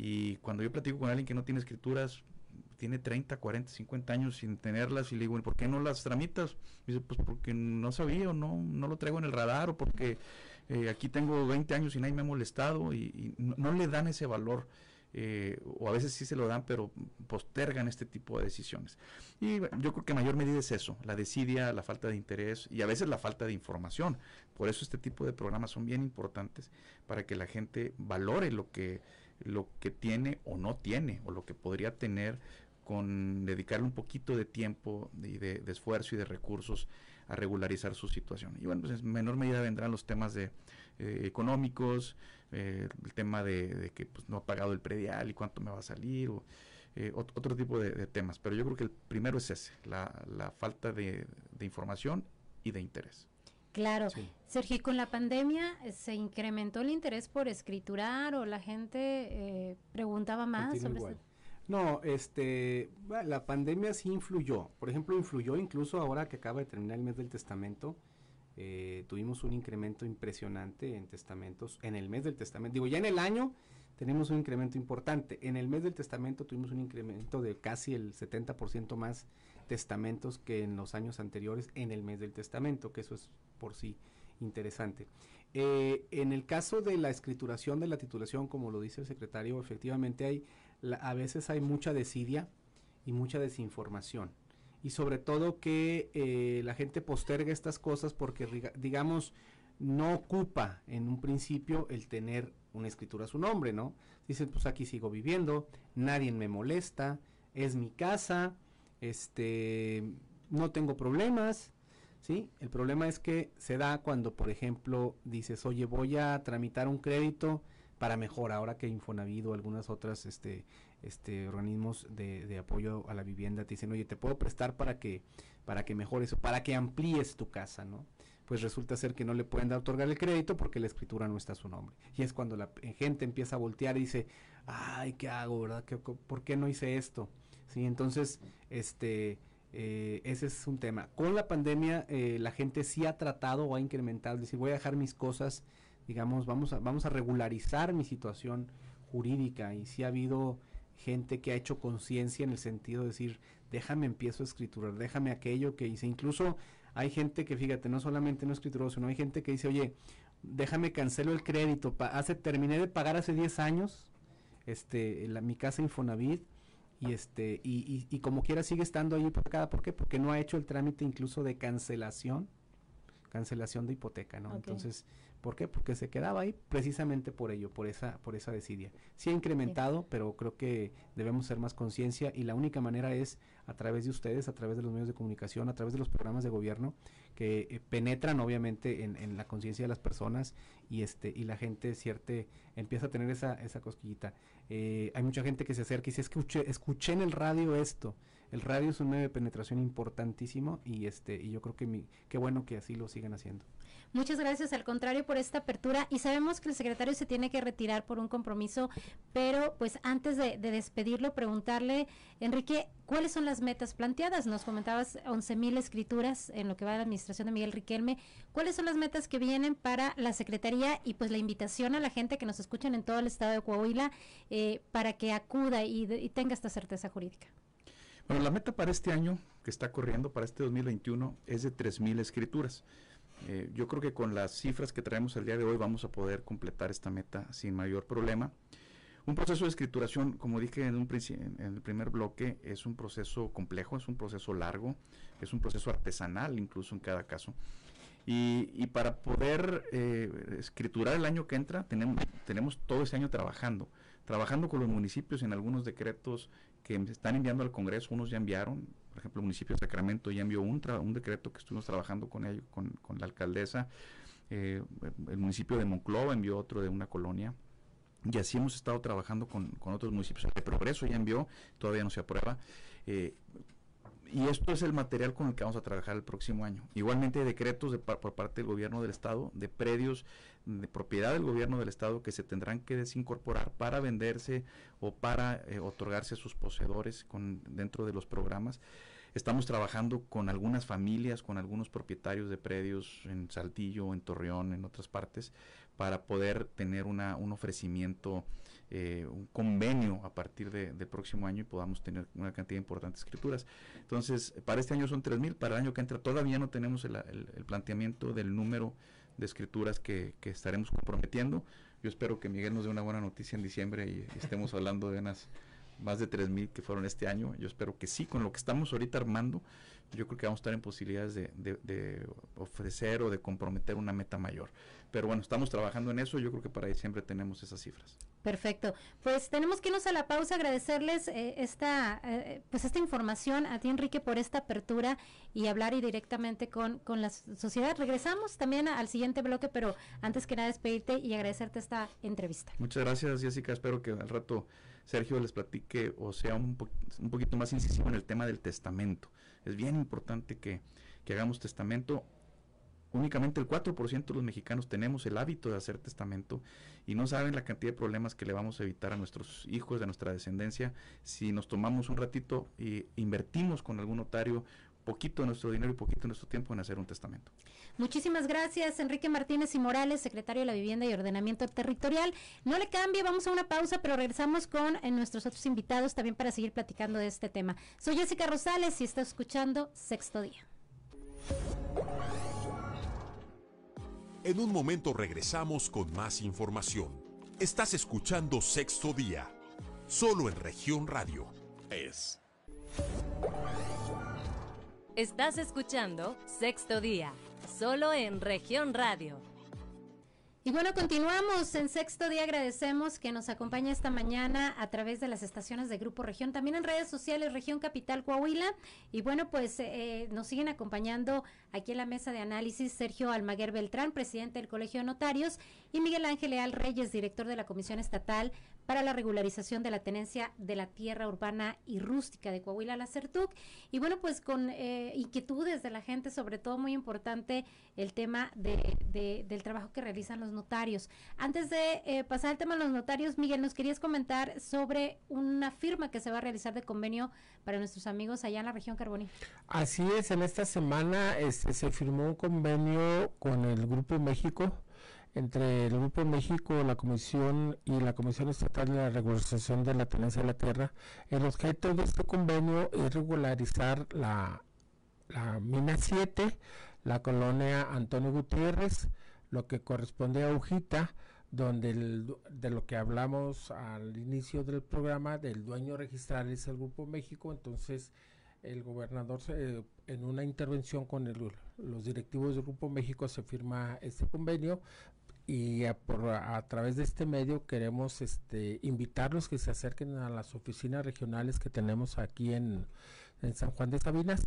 Y cuando yo platico con alguien que no tiene escrituras, tiene 30, 40, 50 años sin tenerlas y le digo, "¿Y ¿por qué no las tramitas? Dice, pues porque no sabía o no, no lo traigo en el radar o porque eh, aquí tengo 20 años y nadie me ha molestado y, no, no le dan ese valor. eh, o a veces sí se lo dan, pero postergan este tipo de decisiones. Y yo creo que mayor medida es eso, la desidia, la falta de interés y a veces la falta de información. Por eso este tipo de programas son bien importantes para que la gente valore lo que, lo que tiene o no tiene o lo que podría tener con dedicarle un poquito de tiempo y de, esfuerzo y de recursos a regularizar su situación. Y bueno, pues en menor medida vendrán los temas de eh, económicos, eh, el tema de, que pues, no ha pagado el predial y cuánto me va a salir, o eh, ot- otro tipo de, de temas. Pero yo creo que el primero es ese, la, la falta de información y de interés. Claro. Sí. Sergio, ¿y con la pandemia eh, se incrementó el interés por escriturar o la gente eh, preguntaba más sobre este- No, este, la pandemia sí influyó. Por ejemplo, influyó incluso ahora que acaba de terminar el mes del testamento. eh, tuvimos un incremento impresionante en testamentos. En el mes del testamento, digo, ya en el año tenemos un incremento importante. En el mes del testamento tuvimos un incremento de casi el 70% más testamentos que en los años anteriores en el mes del testamento, que eso es por sí interesante. Eh, en el caso de la escrituración de la titulación, como lo dice el secretario, efectivamente hay, la- a veces hay mucha desidia y mucha desinformación. Y sobre todo que eh, la gente posterga estas cosas porque, digamos, no ocupa en un principio el tener una escritura a su nombre, ¿no? Dicen, pues aquí sigo viviendo, nadie me molesta, es mi casa, este, no tengo problemas, ¿sí? El problema es que se da cuando, por ejemplo, dices, oye, voy a tramitar un crédito para mejor, ahora que Infonavit o algunas otras este, este, organismos de, apoyo a la vivienda te dicen, oye, te puedo prestar para que, para que mejores, para que amplíes tu casa, ¿no? Pues resulta ser que no le pueden dar otorgar el crédito porque la escritura no está a su nombre. Y es cuando la p- gente empieza a voltear y dice, ay, ¿qué hago, verdad? ¿Qué- ¿Por qué no hice esto? Sí, entonces, este, eh, ese es un tema. Con la pandemia, eh, la gente sí ha tratado o ha incrementado, decir, voy a dejar mis cosas, digamos, vamos a, vamos a regularizar mi situación jurídica y sí ha habido gente que ha hecho conciencia en el sentido de decir, déjame empiezo a escriturar, déjame aquello que hice. Incluso hay gente que, fíjate, no solamente no escrituró, sino hay gente que dice, oye, déjame cancelo el crédito, hace, terminé de pagar hace 10 años, este, la- mi casa Infonavit, y este, y, y, y como quiera sigue estando ahí pagada, ¿por qué? Porque no ha hecho el trámite incluso de cancelación, cancelación de hipoteca, ¿no? Entonces, ¿por qué? Porque se quedaba ahí precisamente por ello, por esa, por esa desidia. Sí ha incrementado, pero creo que debemos ser más conciencia y la única manera es a través de ustedes, a través de los medios de comunicación, a través de los programas de gobierno que eh, penetran obviamente en, en la conciencia de las personas y este y la gente cierte empieza a tener esa, esa cosquillita. Eh, hay mucha gente que se acerca y dice, escuché, escuché en el radio esto. El radio es un medio de penetración importantísimo y este y yo creo que mi, qué bueno que así lo sigan haciendo. Muchas gracias, al contrario, por esta apertura. Y sabemos que el secretario se tiene que retirar por un compromiso, pero pues antes de, de despedirlo, preguntarle, Enrique, ¿cuáles son las metas planteadas? Nos comentabas 11 mil escrituras en lo que va a la administración de Miguel Riquelme. ¿Cuáles son las metas que vienen para la Secretaría y pues la invitación a la gente que nos escuchan en todo el estado de Coahuila eh, para que acuda y, y tenga esta certeza jurídica? Bueno, la meta para este año que está corriendo, para este 2021, es de 3.000 escrituras. Eh, yo creo que con las cifras que traemos el día de hoy vamos a poder completar esta meta sin mayor problema. Un proceso de escrituración, como dije en, el primer bloque, es un proceso complejo, es un proceso largo, es un proceso artesanal incluso en cada caso. Y, para poder eh, escriturar el año que entra, tenemos todo ese año trabajando, trabajando con los municipios en algunos decretos que están enviando al Congreso, unos ya enviaron, por ejemplo, el municipio de Sacramento ya envió un, decreto que estuvimos trabajando con ellos, con, con la alcaldesa, eh, el municipio de Monclova envió otro de una colonia, y así hemos estado trabajando con, con otros municipios. El Progreso ya envió, todavía no se aprueba. Eh, y esto es el material con el que vamos a trabajar el próximo año. Igualmente decretos de, por parte del gobierno del estado de predios de propiedad del gobierno del estado que se tendrán que desincorporar para venderse o para eh, otorgarse a sus poseedores con, dentro de los programas. Estamos trabajando con algunas familias, con algunos propietarios de predios en Saltillo, en Torreón, en otras partes, para poder tener una, un ofrecimiento eh, un convenio a partir de, del próximo año y podamos tener una cantidad importante de escrituras. Entonces, para este año son 3.000, para el año que entra todavía no tenemos el, planteamiento del número de escrituras que, estaremos comprometiendo. Yo espero que Miguel nos dé una buena noticia en diciembre y, estemos hablando de unas más de 3.000 que fueron este año. Yo espero que sí, con lo que estamos ahorita armando, yo creo que vamos a estar en posibilidades de, de ofrecer o de comprometer una meta mayor. Pero bueno, estamos trabajando en eso. Yo creo que para diciembre tenemos esas cifras. Perfecto. Pues tenemos que irnos a la pausa, agradecerles eh, esta, eh, pues esta información a ti, Enrique, por esta apertura y hablar y directamente con, con la sociedad. Regresamos también al siguiente bloque, pero antes que nada despedirte y agradecerte esta entrevista. Muchas gracias, Jessica. Espero que al rato Sergio les platique o sea un, un poquito más incisivo en el tema del testamento. Es bien importante que, que hagamos testamento. Únicamente el 4% de los mexicanos tenemos el hábito de hacer testamento y no saben la cantidad de problemas que le vamos a evitar a nuestros hijos, de nuestra descendencia, si nos tomamos un ratito e invertimos con algún notario poquito de nuestro dinero y poquito de nuestro tiempo en hacer un testamento. Muchísimas gracias, Enrique Martínez y Morales, secretario de la Vivienda y Ordenamiento Territorial. No le cambie, vamos a una pausa, pero regresamos con eh, nuestros otros invitados también para seguir platicando de este tema. Soy Jessica Rosales y está escuchando Sexto Día. En un momento regresamos con más información. Estás escuchando Sexto Día, solo en región radio. Es. Estás escuchando Sexto Día, solo en región radio. Y bueno, continuamos en sexto día. Agradecemos que nos acompañe esta mañana a través de las estaciones de Grupo Región, también en redes sociales Región Capital Coahuila. Y bueno, pues eh, nos siguen acompañando aquí en la mesa de análisis Sergio Almaguer Beltrán, presidente del Colegio de Notarios, y Miguel Ángel Leal Reyes, director de la Comisión Estatal para la regularización de la tenencia de la tierra urbana y rústica de Coahuila, la CERTUC. Y bueno, pues con eh, inquietudes de la gente, sobre todo muy importante el tema de, del trabajo que realizan los notarios. Antes de eh, pasar al tema de los notarios, Miguel, nos querías comentar sobre una firma que se va a realizar de convenio para nuestros amigos allá en la región Carboní. Así es, en esta semana este, se firmó un convenio con el Grupo México entre el Grupo México, la Comisión y la Comisión Estatal de la Regularización de la Tenencia de la Tierra, el objeto de este convenio es regularizar la, mina 7, la colonia Antonio Gutiérrez, lo que corresponde a Ujita, donde de lo que hablamos al inicio del programa, del dueño registral es el Grupo México, entonces el gobernador en una intervención con los directivos del Grupo México se firma este convenio y a, por, a, través de este medio queremos este, invitarlos que se acerquen a las oficinas regionales que tenemos aquí en, en San Juan de Sabinas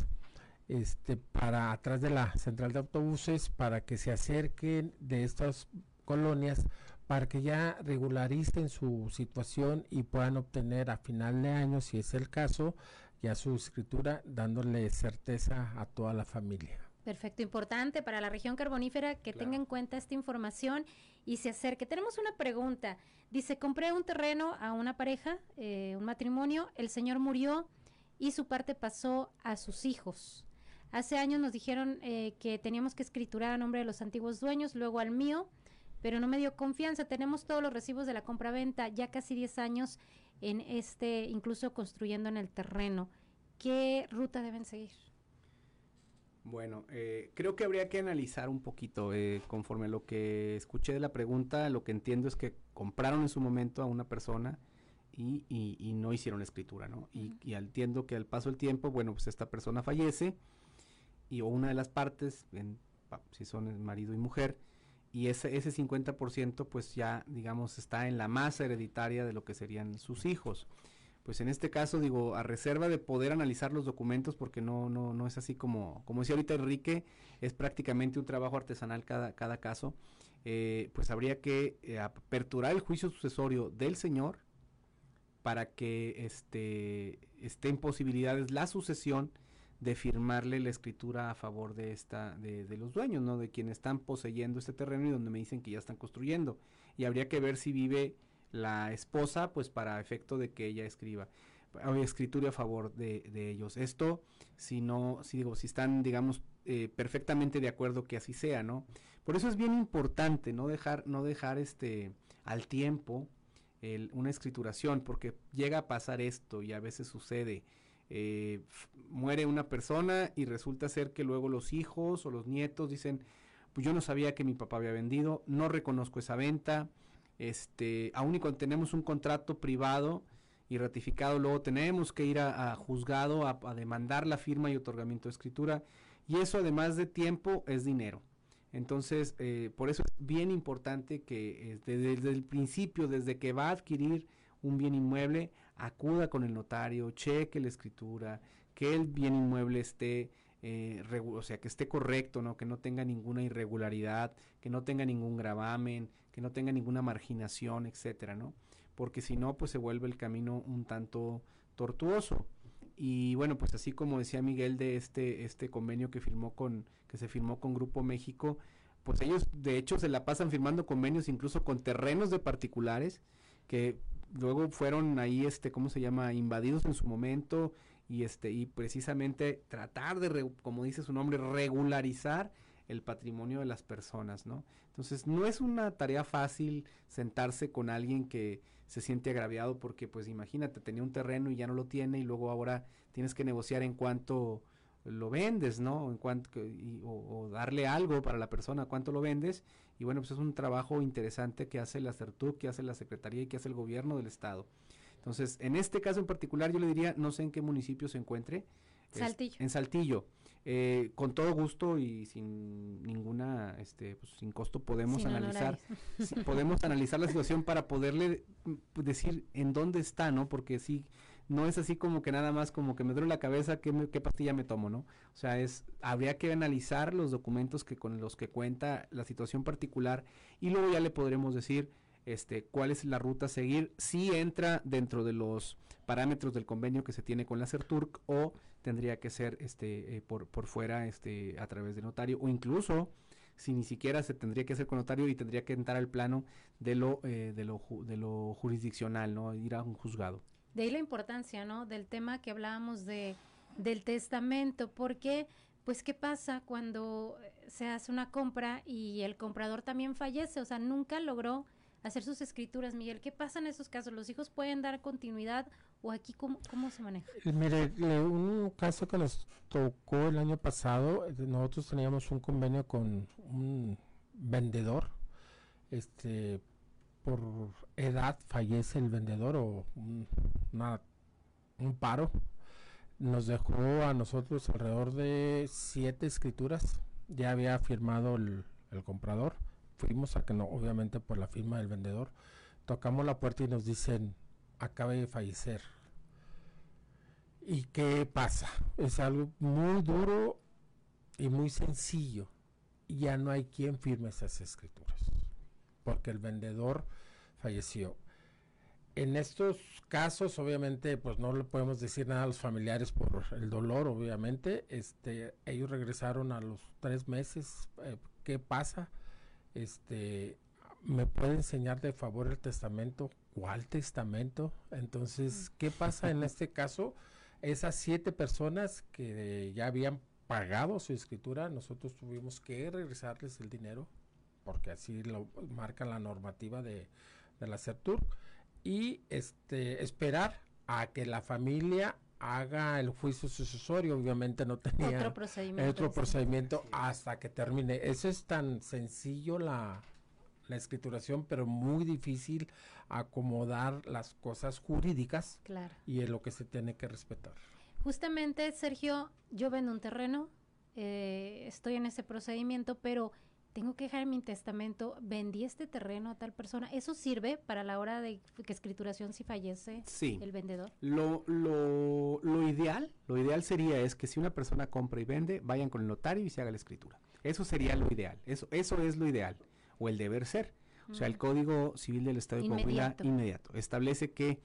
este, para atrás de la central de autobuses para que se acerquen de estas colonias para que ya regularicen su situación y puedan obtener a final de año, si es el caso, ya su escritura dándole certeza a toda la familia. Perfecto, importante para la región carbonífera que tenga en cuenta esta información y se acerque. Tenemos una pregunta. Dice, compré un terreno a una pareja, eh, un matrimonio, el señor murió y su parte pasó a sus hijos. Hace años nos dijeron eh, que teníamos que escriturar a nombre de los antiguos dueños, luego al mío, pero no me dio confianza. Tenemos todos los recibos de la compra-venta, ya casi 10 años en este, incluso construyendo en el terreno. ¿Qué ruta deben seguir? Bueno, eh, creo que habría que analizar un poquito, eh, conforme a lo que escuché de la pregunta, lo que entiendo es que compraron en su momento a una persona y, y, no hicieron escritura, ¿no? Y, y entiendo que al paso del tiempo, bueno, pues esta persona fallece y o una de las partes, en, si son marido y mujer, y ese, ese 50% pues ya, digamos, está en la masa hereditaria de lo que serían sus hijos. Pues en este caso, digo, a reserva de poder analizar los documentos, porque no, no, no es así como, como decía ahorita Enrique, es prácticamente un trabajo artesanal cada, cada caso, eh, pues habría que eh, aperturar el juicio sucesorio del señor para que este, esté en posibilidades la sucesión de firmarle la escritura a favor de esta de, de, los dueños, ¿no? De quienes están poseyendo este terreno y donde me dicen que ya están construyendo. Y habría que ver si vive la esposa, pues para efecto de que ella escriba escritura a favor de, ellos. Esto, si no, si digo, si están, digamos, eh, perfectamente de acuerdo que así sea, ¿no? Por eso es bien importante no dejar, no dejar este al tiempo una escrituración, porque llega a pasar esto y a veces sucede eh, muere una persona y resulta ser que luego los hijos o los nietos dicen, pues yo no sabía que mi papá había vendido, no reconozco esa venta, este, aún y cuando tenemos un contrato privado y ratificado, luego tenemos que ir a, juzgado a, demandar la firma y otorgamiento de escritura, y eso además de tiempo es dinero. Entonces, eh, por eso es bien importante que este, desde el principio, desde que va a adquirir un bien inmueble, acuda con el notario, cheque la escritura, que el bien inmueble esté, eh, o sea, que esté correcto, ¿no? Que no tenga ninguna irregularidad, que no tenga ningún gravamen, que no tenga ninguna marginación, etcétera, ¿no? Porque si no, pues se vuelve el camino un tanto tortuoso. Y bueno, pues así como decía Miguel de este, este convenio que firmó con, que se firmó con Grupo México, pues ellos de hecho se la pasan firmando convenios incluso con terrenos de particulares que luego fueron ahí, este, ¿cómo se llama? Invadidos en su momento y este, y precisamente tratar de, como dice su nombre, regularizar el patrimonio de las personas, ¿no? Entonces, no es una tarea fácil sentarse con alguien que se siente agraviado porque, pues, imagínate, tenía un terreno y ya no lo tiene y luego ahora tienes que negociar en cuanto lo vendes, ¿no? En cuanto, o, darle algo para la persona, cuánto lo vendes. Y bueno, pues es un trabajo interesante que hace la CERTUC, que hace la Secretaría y que hace el gobierno del Estado. Entonces, en este caso en particular, yo le diría, no sé en qué municipio se encuentre. Saltillo. en Saltillo. Eh, con todo gusto y sin ninguna, este, pues, sin costo podemos analizar, podemos analizar la situación para poderle mm, decir en dónde está, ¿no? Porque sí, no es así como que nada más como que me duele la cabeza, ¿qué, qué pastilla me tomo, ¿no? O sea, es, habría que analizar los documentos que con los que cuenta la situación particular y luego ya le podremos decir este, cuál es la ruta a seguir, si entra dentro de los parámetros del convenio que se tiene con la CERTURC o tendría que ser este, eh, por, por fuera este, a través de notario o incluso si ni siquiera se tendría que hacer con notario y tendría que entrar al plano de lo, eh, de lo, de lo jurisdiccional, ¿no? Ir a un juzgado. De ahí la importancia, ¿no? Del tema que hablábamos de, del testamento, porque, pues, ¿qué pasa cuando se hace una compra y el comprador también fallece? O sea, nunca logró hacer sus escrituras, Miguel. ¿Qué pasa en esos casos? ¿Los hijos pueden dar continuidad o aquí cómo, cómo se maneja? Eh, mire, un caso que nos tocó el año pasado, eh, nosotros teníamos un convenio con un vendedor, este, por edad fallece el vendedor o un, un paro, nos dejó a nosotros alrededor de siete escrituras. Ya había firmado el, comprador. Fuimos a que no, obviamente por la firma del vendedor. Tocamos la puerta y nos dicen, acaba de fallecer. ¿Y qué pasa? Es algo muy duro y muy sencillo. Ya no hay quien firme esas escrituras. Porque el vendedor falleció. En estos casos, obviamente, pues no le podemos decir nada a los familiares por el dolor, obviamente. Este, ellos regresaron a los tres meses. Eh, ¿Qué pasa? Este, ¿me puede enseñar de favor el testamento? ¿Cuál testamento? Entonces, ¿qué pasa en este caso? Esas siete personas que ya habían pagado su escritura, nosotros tuvimos que regresarles el dinero, porque así lo marca la normativa de, de la CERTUR y este esperar a que la familia haga el juicio sucesorio, obviamente no tenía otro procedimiento, otro procedimiento hasta que termine. Eso es tan sencillo la, la escrituración, pero muy difícil acomodar las cosas jurídicas Claro. y es lo que se tiene que respetar. Justamente, Sergio, yo vendo un terreno, eh, estoy en ese procedimiento, pero tengo que dejar en mi testamento, vendí este terreno a tal persona. ¿Eso sirve para la hora de que escrituración si fallece Sí. el vendedor? Lo, lo, lo ideal, lo ideal sería es que si una persona compra y vende, vayan con el notario y se haga la escritura. Eso sería lo ideal. Eso, eso es lo ideal. O el deber ser. O sea, el Mm. Código Civil del Estado de Coahuila inmediato establece que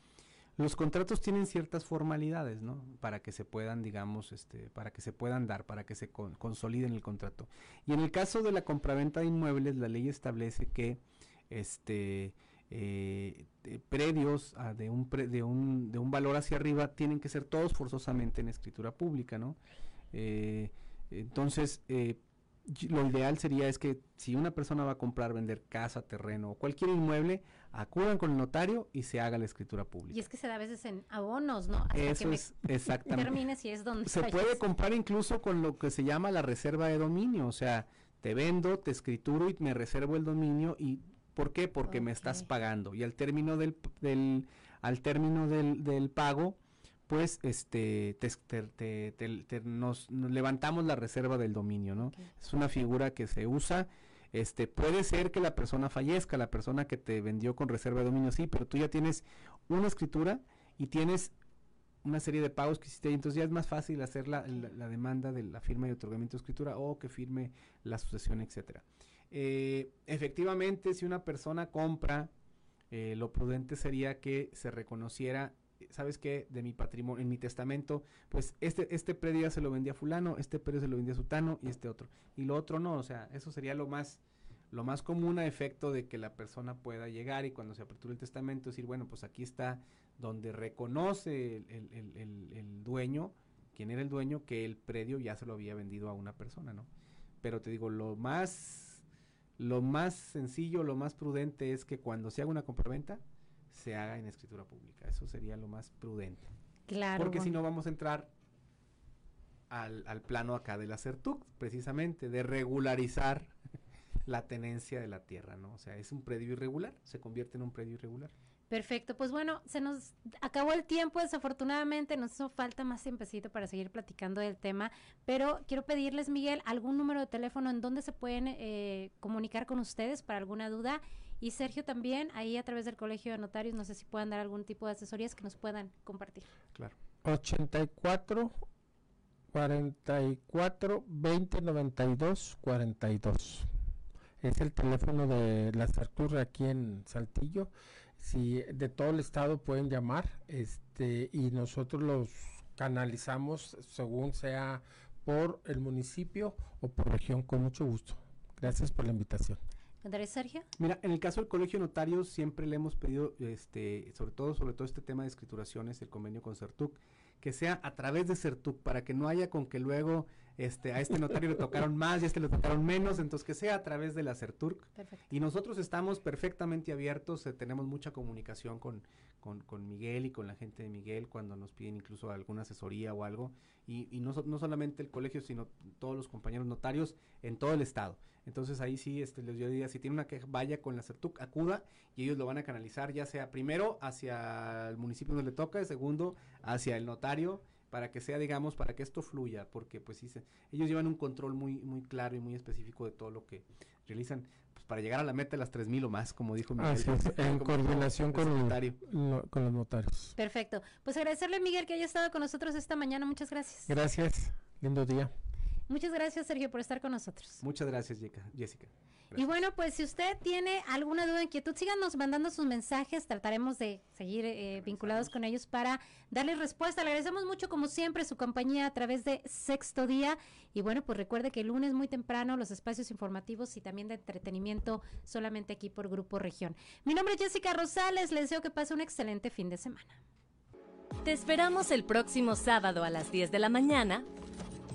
los contratos tienen ciertas formalidades, ¿no? Para que se puedan, digamos, este, para que se puedan dar, para que se con- consoliden el contrato. Y en el caso de la compraventa de inmuebles, la ley establece que, este, eh, de predios ah, de, un pre- de, un, de un valor hacia arriba tienen que ser todos forzosamente en escritura pública, ¿no? Eh, entonces, eh, lo ideal sería es que si una persona va a comprar, vender casa, terreno o cualquier inmueble, acudan con el notario y se haga la escritura pública. Y es que se da a veces en abonos, ¿no? Hasta Eso es exactamente. termine si es donde Se puede comprar incluso con lo que se llama la reserva de dominio, o sea, te vendo, te escrituro y me reservo el dominio y ¿por qué? Porque me estás pagando y al término del, del al término del, del pago pues este te, te- te- te- te- nos, nos levantamos la reserva del dominio, ¿no? Es una figura que se usa este puede ser que la persona fallezca, la persona que te vendió con reserva de dominio sí, pero tú ya tienes una escritura y tienes una serie de pagos que hiciste ahí, entonces ya es más fácil hacer la, la- la demanda de la firma y otorgamiento de escritura o que firme la sucesión, etcétera. Eh, efectivamente, si una persona compra, eh, lo prudente sería que se reconociera, ¿sabes qué? De mi patrimonio, en mi testamento, pues este, este predio ya se lo vendía a fulano, este predio se lo vendía a sutano y este otro. Y lo otro no, o sea, eso sería lo más, lo más común a efecto de que la persona pueda llegar y cuando se apertura el testamento decir, bueno, pues aquí está donde reconoce el, el- el- el- dueño, quien era el dueño, que el predio ya se lo había vendido a una persona, ¿no? Pero te digo, lo más, lo más sencillo, lo más prudente es que cuando se haga una compraventa, se haga en escritura pública. Eso sería lo más prudente. Claro. Porque si no vamos a entrar al, al plano acá de la CERTUC, precisamente, de regularizar la tenencia de la tierra, ¿no? O sea, es un predio irregular, se convierte en un predio irregular. Perfecto, pues bueno, se nos acabó el tiempo, desafortunadamente nos hizo falta más tiempecito para seguir platicando del tema, pero quiero pedirles, Miguel, algún número de teléfono en donde se pueden eh, comunicar con ustedes para alguna duda y Sergio también, ahí a través del Colegio de Notarios, no sé si puedan dar algún tipo de asesorías que nos puedan compartir. Claro. 84 44 20 92 42. Es el teléfono de la Sartur aquí en Saltillo. Si de todo el estado pueden llamar, este y nosotros los canalizamos según sea por el municipio o por región con mucho gusto. Gracias por la invitación. ¿Andrés Sergio? Mira, en el caso del Colegio de Notarios siempre le hemos pedido, este, sobre todo, sobre todo este tema de escrituraciones, el convenio con CERTUC, que sea a través de CERTUC, para que no haya con que luego este, a este notario le tocaron más y a este le tocaron menos, entonces que sea a través de la CERTUC. Perfecto. Y nosotros estamos perfectamente abiertos, eh, tenemos mucha comunicación con, con, con Miguel y con la gente de Miguel cuando nos piden incluso alguna asesoría o algo. Y, y no, no solamente el colegio, sino todos los compañeros notarios en todo el estado. Entonces ahí sí, este, les yo diría, si tiene una queja, vaya con la CERTUC, acuda y ellos lo van a canalizar ya sea primero hacia el municipio donde le toca, y segundo hacia el notario para que sea, digamos, para que esto fluya, porque pues sí, se- ellos llevan un control muy, muy claro y muy específico de todo lo que realizan, pues para llegar a la meta de las 3.000 o más, como dijo Miguel. Así es, en coordinación con, el- con los notarios. Perfecto. Pues agradecerle, Miguel, que haya estado con nosotros esta mañana. Muchas gracias. Gracias, lindo día. Muchas gracias, Sergio, por estar con nosotros. Muchas gracias, Jessica. Jessica. Y bueno, pues si usted tiene alguna duda, inquietud, síganos mandando sus mensajes. Trataremos de seguir eh, vinculados con ellos para darles respuesta. Le agradecemos mucho, como siempre, su compañía a través de Sexto Día. Y bueno, pues recuerde que el lunes muy temprano los espacios informativos y también de entretenimiento solamente aquí por Grupo Región. Mi nombre es Jessica Rosales. Les deseo que pase un excelente fin de semana. Te esperamos el próximo sábado a las 10 de la mañana.